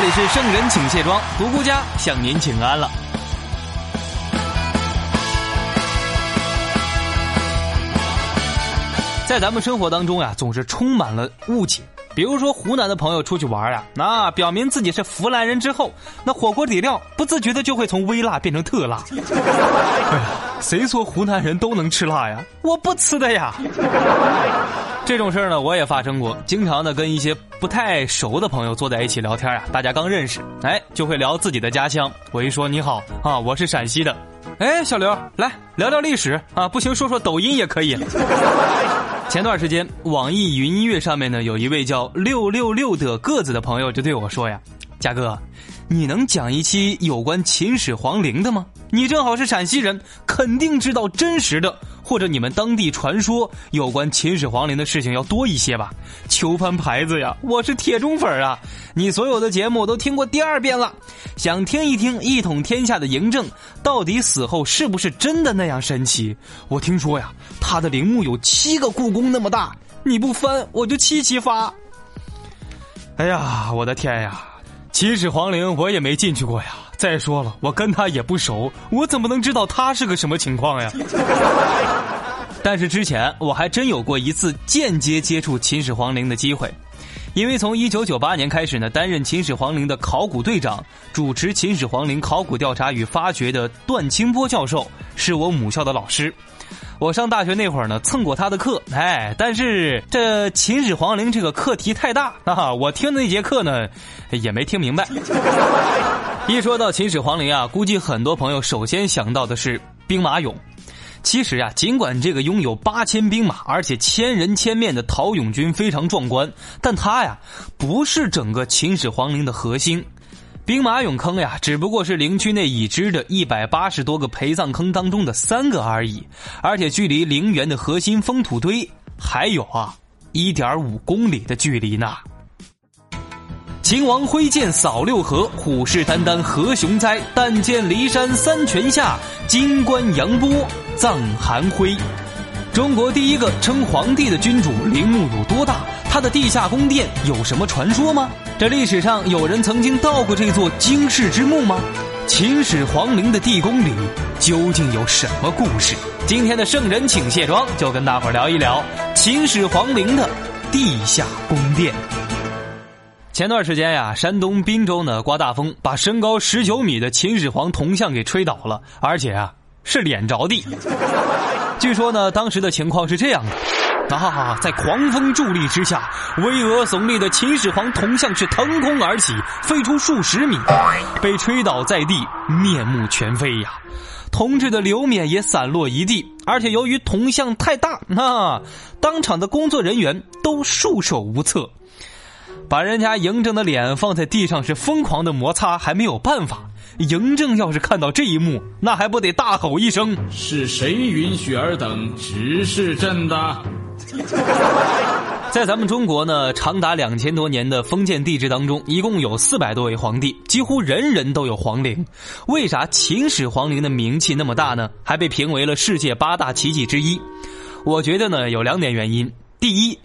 这里是圣人请卸妆，独孤家向您请安了。在咱们生活当中呀，总是充满了误解。比如说，湖南的朋友出去玩呀，那表明自己是湖南人之后，那火锅底料不自觉的就会从微辣变成特辣。哎呀，谁说湖南人都能吃辣呀？我不吃的呀。这种事儿呢，我也发生过。经常的跟一些不太熟的朋友坐在一起聊天啊，大家刚认识，哎，就会聊自己的家乡。我一说你好啊，我是陕西的。哎，小刘，来聊聊历史啊，不行说说抖音也可以。前段时间，网易云音乐上面呢，有一位叫六六六的个子的朋友就对我说呀：“嘉哥，你能讲一期有关秦始皇陵的吗？你正好是陕西人，肯定知道真实的，或者你们当地传说有关秦始皇陵的事情要多一些吧？求翻牌子呀！我是铁中粉啊！你所有的节目我都听过第二遍了，想听一听一统天下的嬴政到底死后是不是真的那样神奇？我听说呀，他的陵墓有七个故宫那么大，你不翻我就七七发。哎呀，我的天呀！秦始皇陵我也没进去过呀。再说了，我跟他也不熟，我怎么能知道他是个什么情况呀？但是之前我还真有过一次间接接触秦始皇陵的机会，因为从一九九八年开始呢，担任秦始皇陵的考古队长，主持秦始皇陵考古调查与发掘的段清波教授是我母校的老师。我上大学那会儿呢，蹭过他的课，哎，但是这秦始皇陵这个课题太大啊，我听的那节课呢，也没听明白。一说到秦始皇陵啊，估计很多朋友首先想到的是兵马俑。其实啊，尽管这个拥有八千兵马，而且千人千面的陶俑军非常壮观，但它呀，不是整个秦始皇陵的核心。兵马俑坑呀，只不过是陵区内已知的一百八十多个陪葬坑当中的三个而已，而且距离陵园的核心封土堆还有啊一点五公里的距离呢。秦王挥剑扫六合，虎视眈眈何雄哉？但见骊山三泉下，金冠扬波葬寒晖。中国第一个称皇帝的君主陵墓有多大？他的地下宫殿有什么传说吗？这历史上有人曾经到过这座惊世之墓吗？秦始皇陵的地宫里究竟有什么故事？今天的圣人请卸妆，就跟大伙儿聊一聊秦始皇陵的地下宫殿。前段时间呀，山东滨州呢刮大风，把身高十九米的秦始皇铜像给吹倒了，而且啊是脸着地。据说呢，当时的情况是这样的。啊！在狂风助力之下，巍峨耸立的秦始皇铜像是腾空而起，飞出数十米，被吹倒在地，面目全非呀！铜制的刘冕也散落一地，而且由于铜像太大，那当场的工作人员都束手无策，把人家嬴政的脸放在地上是疯狂的摩擦，还没有办法。嬴政要是看到这一幕，那还不得大吼一声：“是谁允许尔等直视朕的？” 在咱们中国呢，长达两千多年的封建帝制当中，一共有四百多位皇帝，几乎人人都有皇陵。为啥秦始皇陵的名气那么大呢？还被评为了世界八大奇迹之一。我觉得呢，有两点原因。第一，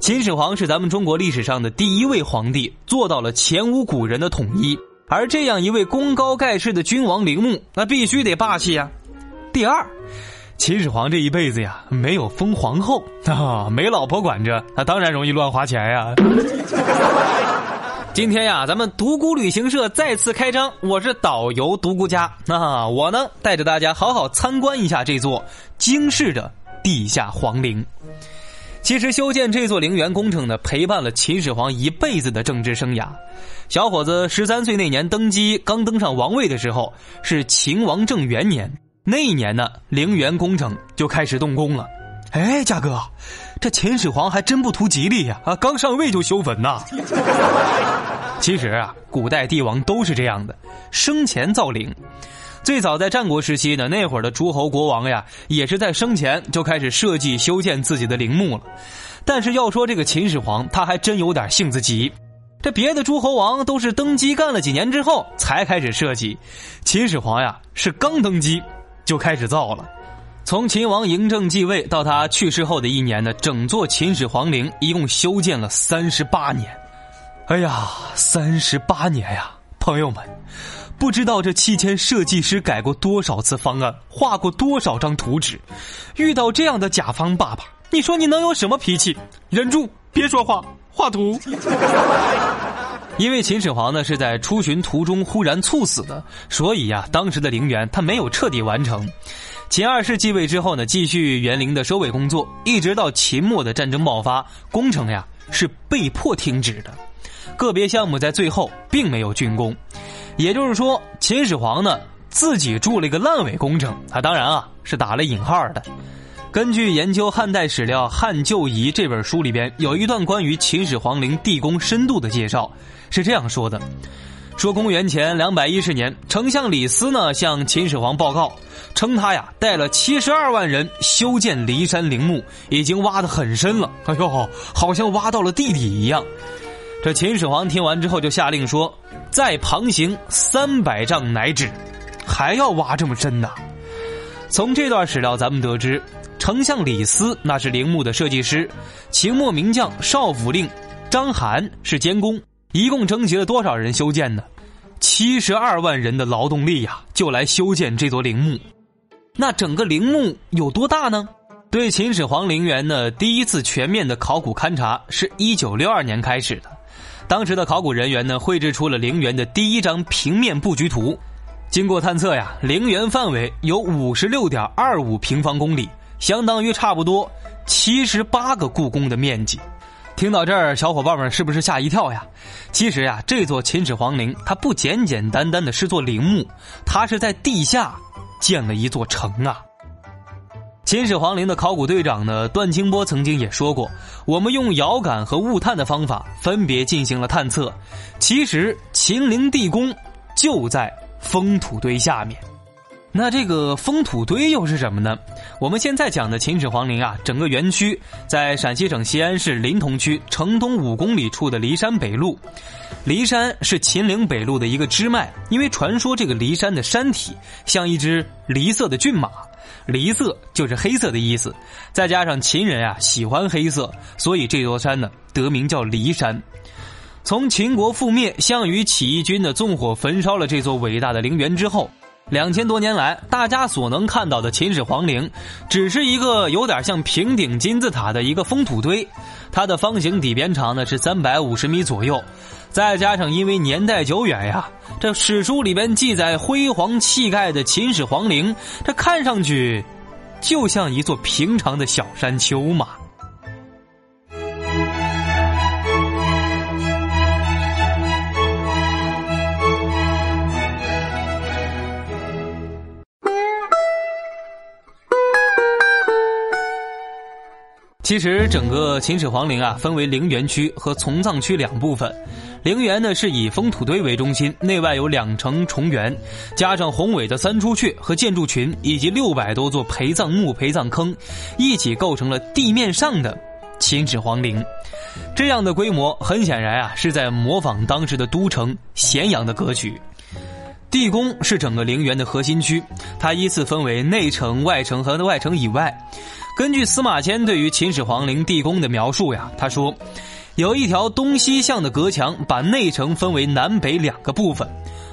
秦始皇是咱们中国历史上的第一位皇帝，做到了前无古人的统一。而这样一位功高盖世的君王陵墓，那必须得霸气呀。第二。秦始皇这一辈子呀，没有封皇后 啊，没老婆管着，那当然容易乱花钱呀。今天呀，咱们独孤旅行社再次开张，我是导游独孤家 啊，我呢带着大家好好参观一下这座惊世的地下皇陵。其实修建这座陵园工程呢，陪伴了秦始皇一辈子的政治生涯。小伙子十三岁那年登基，刚登上王位的时候是秦王政元年。那一年呢，陵园工程就开始动工了。哎，嘉哥，这秦始皇还真不图吉利呀！啊，刚上位就修坟呐。其实啊，古代帝王都是这样的，生前造陵。最早在战国时期呢，那会儿的诸侯国王呀，也是在生前就开始设计修建自己的陵墓了。但是要说这个秦始皇，他还真有点性子急。这别的诸侯王都是登基干了几年之后才开始设计，秦始皇呀是刚登基就开始造了。从秦王嬴政继位到他去世后的一年呢，整座秦始皇陵一共修建了三十八年。哎呀，三十八年呀，朋友们，不知道这七千设计师改过多少次方案，画过多少张图纸。遇到这样的甲方爸爸，你说你能有什么脾气？忍住，别说话，画图。因为秦始皇呢是在出巡途中忽然猝死的，所以呀，当时的陵园他没有彻底完成。秦二世继位之后呢，继续园林的收尾工作，一直到秦末的战争爆发，工程呀是被迫停止的。个别项目在最后并没有竣工，也就是说，秦始皇呢自己筑了一个烂尾工程。他当然啊是打了引号的。根据研究汉代史料《汉旧遗》这本书里边有一段关于秦始皇陵地宫深度的介绍，是这样说的。说公元前两百一十年，丞相李斯呢向秦始皇报告，称他呀带了七十二万人修建骊山陵墓，已经挖得很深了。哎呦，好像挖到了地底一样。这秦始皇听完之后就下令说：“再旁行三百丈乃止。”还要挖这么深呢？从这段史料咱们得知，丞相李斯那是陵墓的设计师，秦末名将少府令章邯是监工。一共征集了多少人修建呢？七十二万人的劳动力呀，就来修建这座陵墓。那整个陵墓有多大呢？对秦始皇陵园的第一次全面的考古勘察是一九六二年开始的。当时的考古人员呢，绘制出了陵园的第一张平面布局图。经过探测呀，陵园范围有五十六点二五平方公里，相当于差不多七十八个故宫的面积。听到这儿，小伙伴们是不是吓一跳呀？其实呀，这座秦始皇陵它不简简单单的是座陵墓，它是在地下建了一座城啊。秦始皇陵的考古队长呢，段清波曾经也说过，我们用遥感和物探的方法分别进行了探测，其实秦陵地宫就在封土堆下面。那这个封土堆又是什么呢？我们现在讲的秦始皇陵啊，整个园区在陕西省西安市临潼区城东五公里处的骊山北麓。骊山是秦岭北路的一个支脉，因为传说这个骊山的山体像一只梨色的骏马，梨色就是黑色的意思。再加上秦人啊喜欢黑色，所以这座山呢得名叫骊山。从秦国覆灭，项羽起义军的纵火焚烧了这座伟大的陵园之后。两千多年来，大家所能看到的秦始皇陵，只是一个有点像平顶金字塔的一个封土堆。它的方形底边长呢是三百五十米左右，再加上因为年代久远呀，这史书里边记载辉煌气概的秦始皇陵，这看上去就像一座平常的小山丘嘛。其实整个秦始皇陵啊，分为陵园区和从葬区两部分。陵园呢是以封土堆为中心，内外有两层重圆，加上宏伟的三出阙和建筑群，以及六百多座陪葬墓、陪葬坑，一起构成了地面上的秦始皇陵。这样的规模，很显然啊，是在模仿当时的都城咸阳的格局。地宫是整个陵园的核心区，它依次分为内城、外城和外城以外。根据司马迁对于秦始皇陵地宫的描述呀，他说，有一条东西向的隔墙，把内城分为南北两个部分。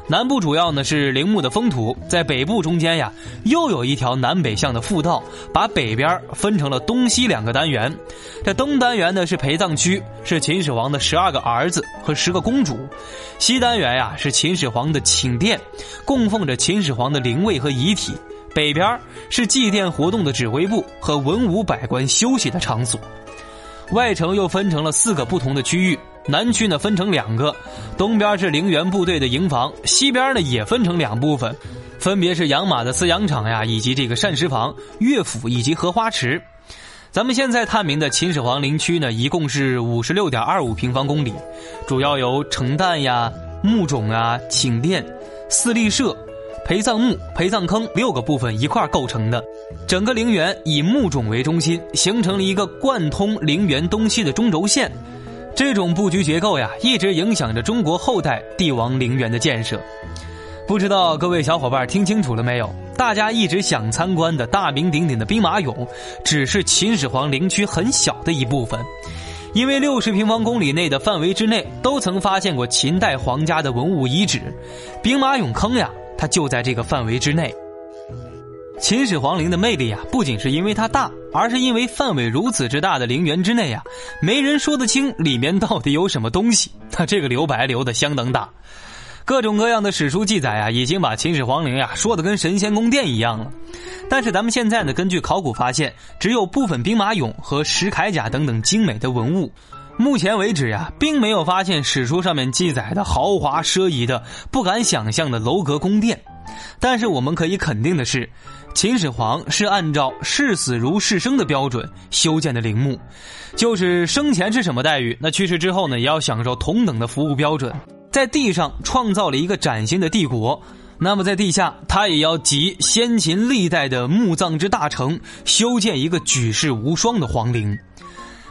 南部主要呢是陵墓的封土，在北部中间呀，又有一条南北向的复道，把北边分成了东西两个单元。这东单元呢是陪葬区，是秦始皇的十二个儿子和十个公主；西单元呀是秦始皇的寝殿，供奉着秦始皇的灵位和遗体。北边是祭奠活动的指挥部和文武百官休息的场所，外城又分成了四个不同的区域。南区呢分成两个，东边是陵园部队的营房，西边呢也分成两部分，分别是养马的饲养场呀，以及这个膳食房、乐府以及荷花池。咱们现在探明的秦始皇陵区呢，一共是五十六点二五平方公里，主要由城旦呀、墓冢啊、寝殿、四立社、陪葬墓、陪葬坑六个部分一块构成的。整个陵园以墓冢为中心，形成了一个贯通陵园东西的中轴线。这种布局结构呀，一直影响着中国后代帝王陵园的建设。不知道各位小伙伴听清楚了没有？大家一直想参观的大名鼎鼎的兵马俑，只是秦始皇陵区很小的一部分。因为六十平方公里内的范围之内，都曾发现过秦代皇家的文物遗址，兵马俑坑呀，它就在这个范围之内。秦始皇陵的魅力啊，不仅是因为它大，而是因为范围如此之大的陵园之内啊，没人说得清里面到底有什么东西。它这个留白留的相当大。各种各样的史书记载啊，已经把秦始皇陵呀说的跟神仙宫殿一样了。但是咱们现在呢，根据考古发现，只有部分兵马俑和石铠甲等等精美的文物。目前为止呀，并没有发现史书上面记载的豪华奢仪的、不敢想象的楼阁宫殿。但是我们可以肯定的是，秦始皇是按照视死如视生的标准修建的陵墓，就是生前是什么待遇，那去世之后呢，也要享受同等的服务标准。在地上创造了一个崭新的帝国，那么在地下，他也要集先秦历代的墓葬之大成，修建一个举世无双的皇陵。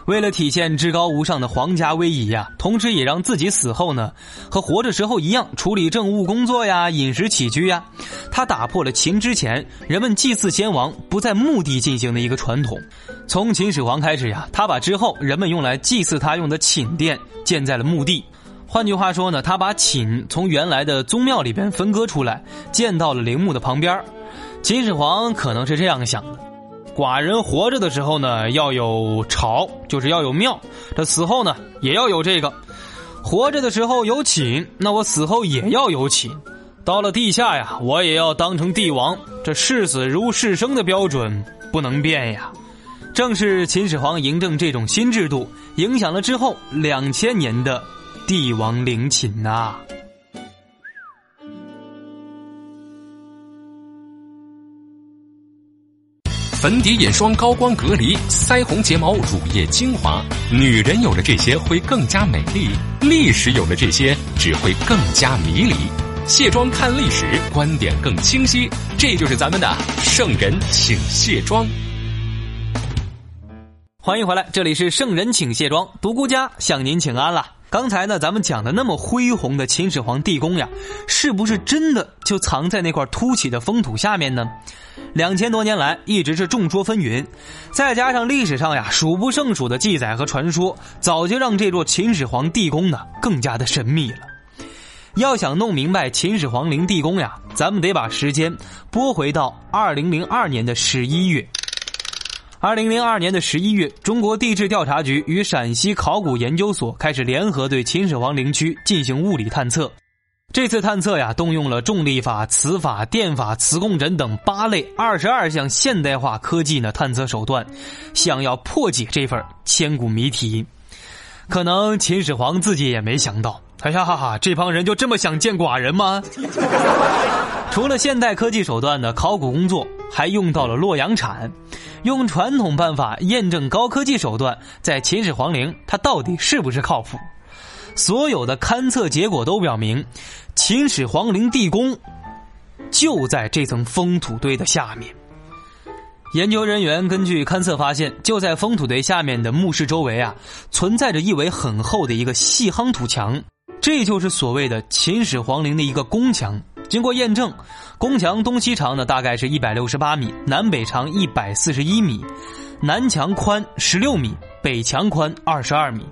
为了体现至高无上的皇家威仪呀，同时也让自己死后呢，和活着时候一样处理政务工作呀、饮食起居呀，他打破了秦之前人们祭祀先王不在墓地进行的一个传统。从秦始皇开始呀，他把之后人们用来祭祀他用的寝殿建在了墓地。换句话说呢，他把寝从原来的宗庙里边分割出来，建到了陵墓的旁边。秦始皇可能是这样想的：寡人活着的时候呢，要有朝，就是要有庙；这死后呢，也要有这个。活着的时候有寝，那我死后也要有寝。到了地下呀，我也要当成帝王。这视死如视生的标准不能变呀。正是秦始皇嬴政这种新制度，影响了之后两千年的。帝王陵寝呐，粉底眼霜高光隔离，腮红睫毛乳液精华，女人有了这些会更加美丽，历史有了这些只会更加迷离。卸妆看历史，观点更清晰，这就是咱们的圣人请卸妆。欢迎回来，这里是圣人请卸妆，独孤家向您请安了。刚才呢，咱们讲的那么恢宏的秦始皇地宫呀，是不是真的就藏在那块凸起的封土下面呢？两千多年来一直是众说纷纭，再加上历史上呀数不胜数的记载和传说，早就让这座秦始皇地宫呢更加的神秘了。要想弄明白秦始皇陵地宫呀，咱们得把时间拨回到二零零二年的十一月。二零零二年的十一月，中国地质调查局与陕西考古研究所开始联合对秦始皇陵区进行物理探测。这次探测呀，动用了重力法、磁法、电法、磁共振等八类二十二项现代化科技呢探测手段，想要破解这份千古谜题。可能秦始皇自己也没想到，哎呀哈哈，这帮人就这么想见寡人吗？除了现代科技手段的考古工作，还用到了洛阳铲。用传统办法验证高科技手段，在秦始皇陵它到底是不是靠谱？所有的勘测结果都表明，秦始皇陵地宫就在这层封土堆的下面。研究人员根据勘测发现，就在封土堆下面的墓室周围啊，存在着一围很厚的一个细夯土墙，这就是所谓的秦始皇陵的一个宫墙。经过验证，宫墙东西长呢大概是一百六十八米，南北长一百四十一米，南墙宽十六米，北墙宽二十二米。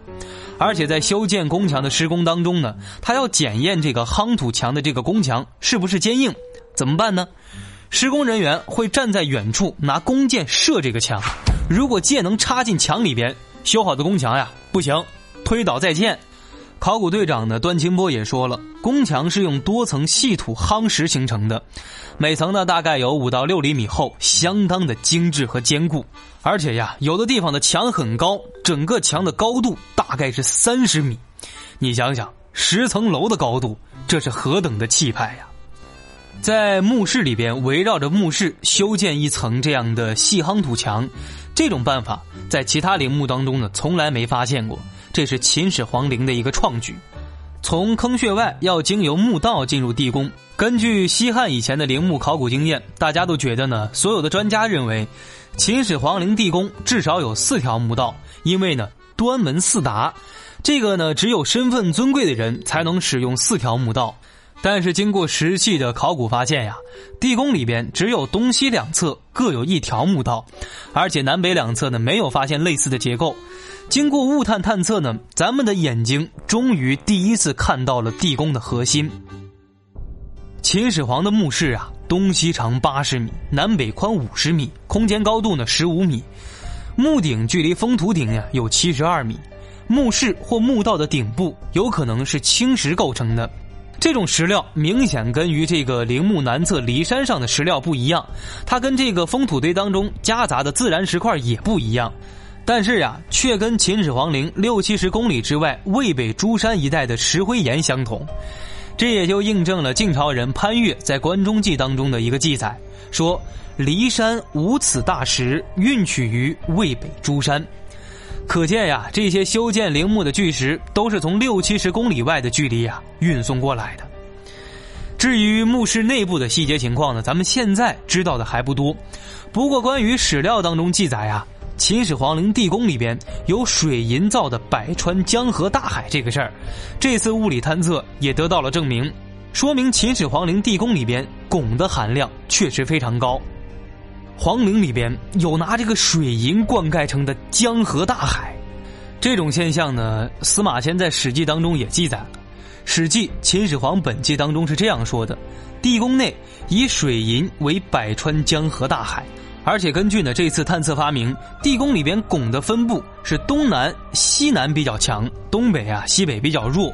而且在修建宫墙的施工当中呢，他要检验这个夯土墙的这个宫墙是不是坚硬，怎么办呢？施工人员会站在远处拿弓箭射这个墙，如果箭能插进墙里边，修好的宫墙呀不行，推倒再建。考古队长呢，段清波也说了，宫墙是用多层细土夯实形成的，每层呢大概有五到六厘米厚，相当的精致和坚固。而且呀，有的地方的墙很高，整个墙的高度大概是三十米。你想想，十层楼的高度，这是何等的气派呀！在墓室里边，围绕着墓室修建一层这样的细夯土墙，这种办法在其他陵墓当中呢从来没发现过，这是秦始皇陵的一个创举。从坑穴外要经由墓道进入地宫。根据西汉以前的陵墓考古经验，大家都觉得呢，所有的专家认为，秦始皇陵地宫至少有四条墓道，因为呢端门四达，这个呢只有身份尊贵的人才能使用四条墓道。但是经过实际的考古发现呀，地宫里边只有东西两侧各有一条墓道，而且南北两侧呢没有发现类似的结构。经过物探探测呢，咱们的眼睛终于第一次看到了地宫的核心。秦始皇的墓室啊，东西长八十米，南北宽五十米，空间高度呢十五米，墓顶距离封土顶呀有七十二米。墓室或墓道的顶部有可能是青石构成的，这种石料明显跟于这个陵墓南侧骊山上的石料不一样，它跟这个封土堆当中夹杂的自然石块也不一样。但是呀，却跟秦始皇陵六七十公里之外渭北诸山一带的石灰岩相同，这也就印证了晋朝人潘岳在《关中记》当中的一个记载，说骊山无此大石，运取于渭北诸山。可见呀，这些修建陵墓的巨石都是从六七十公里外的距离呀运送过来的。至于墓室内部的细节情况呢，咱们现在知道的还不多。不过，关于史料当中记载啊。秦始皇陵地宫里边有水银造的百川江河大海这个事儿，这次物理探测也得到了证明，说明秦始皇陵地宫里边汞的含量确实非常高。皇陵里边有拿这个水银灌溉成的江河大海，这种现象呢，司马迁在《史记》当中也记载了，《史记·秦始皇本纪》当中是这样说的：地宫内以水银为百川江河大海。而且根据呢这次探测发明，地宫里边汞的分布是东南西南比较强，东北啊西北比较弱。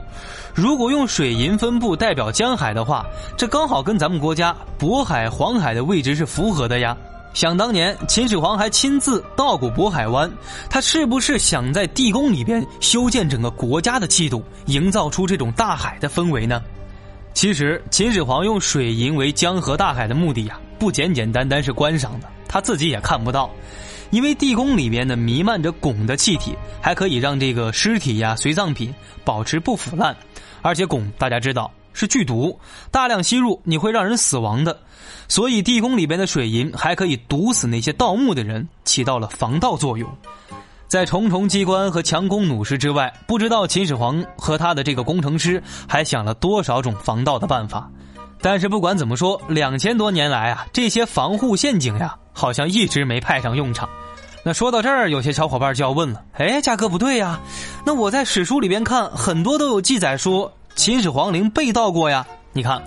如果用水银分布代表江海的话，这刚好跟咱们国家渤海、黄海的位置是符合的呀。想当年秦始皇还亲自到过渤海湾，他是不是想在地宫里边修建整个国家的气度，营造出这种大海的氛围呢？其实秦始皇用水银为江河大海的目的呀，不简简单单是观赏的。他自己也看不到，因为地宫里边呢弥漫着汞的气体，还可以让这个尸体呀、随葬品保持不腐烂。而且汞大家知道是剧毒，大量吸入你会让人死亡的。所以地宫里边的水银还可以毒死那些盗墓的人，起到了防盗作用。在重重机关和强弓弩师之外，不知道秦始皇和他的这个工程师还想了多少种防盗的办法。但是不管怎么说，两千多年来啊，这些防护陷阱呀。好像一直没派上用场。那说到这儿，有些小伙伴就要问了：哎，嘉哥不对呀，那我在史书里边看，很多都有记载说秦始皇陵被盗过呀。你看，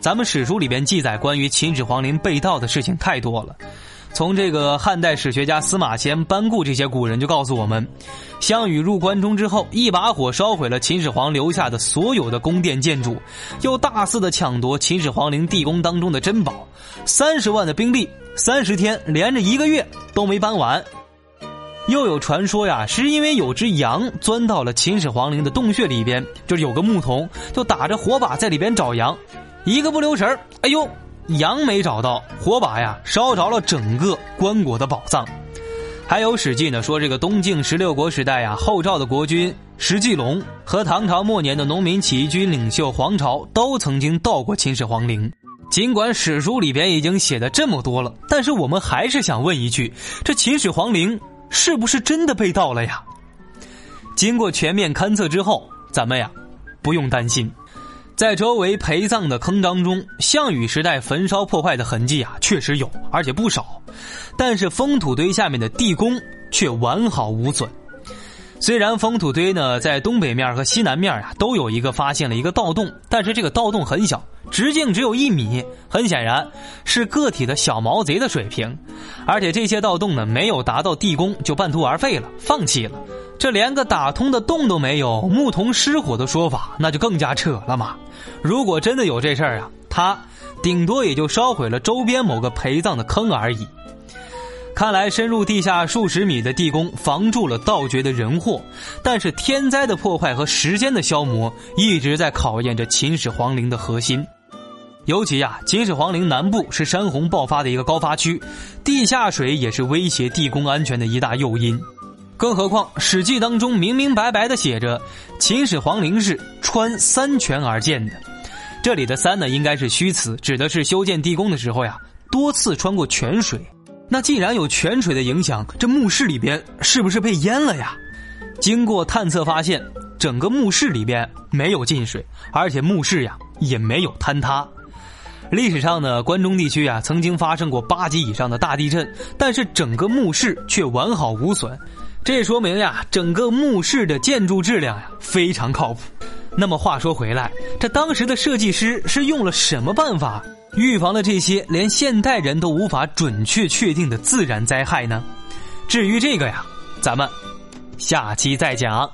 咱们史书里边记载关于秦始皇陵被盗的事情太多了。从这个汉代史学家司马迁、班固这些古人就告诉我们，项羽入关中之后，一把火烧毁了秦始皇留下的所有的宫殿建筑，又大肆的抢夺秦始皇陵地宫当中的珍宝，三十万的兵力，三十天连着一个月都没搬完。又有传说呀，是因为有只羊钻到了秦始皇陵的洞穴里边，就是有个牧童就打着火把在里边找羊，一个不留神哎呦！羊没找到，火把呀烧着了整个棺椁的宝藏。还有《史记》呢说，这个东晋十六国时代呀，后赵的国君石季龙和唐朝末年的农民起义军领袖黄巢都曾经到过秦始皇陵。尽管史书里边已经写的这么多了，但是我们还是想问一句：这秦始皇陵是不是真的被盗了呀？经过全面勘测之后，咱们呀不用担心。在周围陪葬的坑当中，项羽时代焚烧破坏的痕迹啊，确实有，而且不少。但是封土堆下面的地宫却完好无损。虽然封土堆呢在东北面和西南面呀都有一个发现了一个盗洞，但是这个盗洞很小，直径只有一米，很显然是个体的小毛贼的水平。而且这些盗洞呢没有达到地宫就半途而废了，放弃了。这连个打通的洞都没有，牧童失火的说法那就更加扯了嘛！如果真的有这事儿啊，他顶多也就烧毁了周边某个陪葬的坑而已。看来深入地下数十米的地宫防住了盗掘的人祸，但是天灾的破坏和时间的消磨一直在考验着秦始皇陵的核心。尤其呀，秦始皇陵南部是山洪爆发的一个高发区，地下水也是威胁地宫安全的一大诱因。更何况《史记》当中明明白白的写着，秦始皇陵是穿三泉而建的。这里的“三”呢，应该是虚词，指的是修建地宫的时候呀，多次穿过泉水。那既然有泉水的影响，这墓室里边是不是被淹了呀？经过探测发现，整个墓室里边没有进水，而且墓室呀也没有坍塌。历史上呢，关中地区啊曾经发生过八级以上的大地震，但是整个墓室却完好无损，这说明呀，整个墓室的建筑质量呀非常靠谱。那么话说回来，这当时的设计师是用了什么办法预防了这些连现代人都无法准确确定的自然灾害呢？至于这个呀，咱们下期再讲。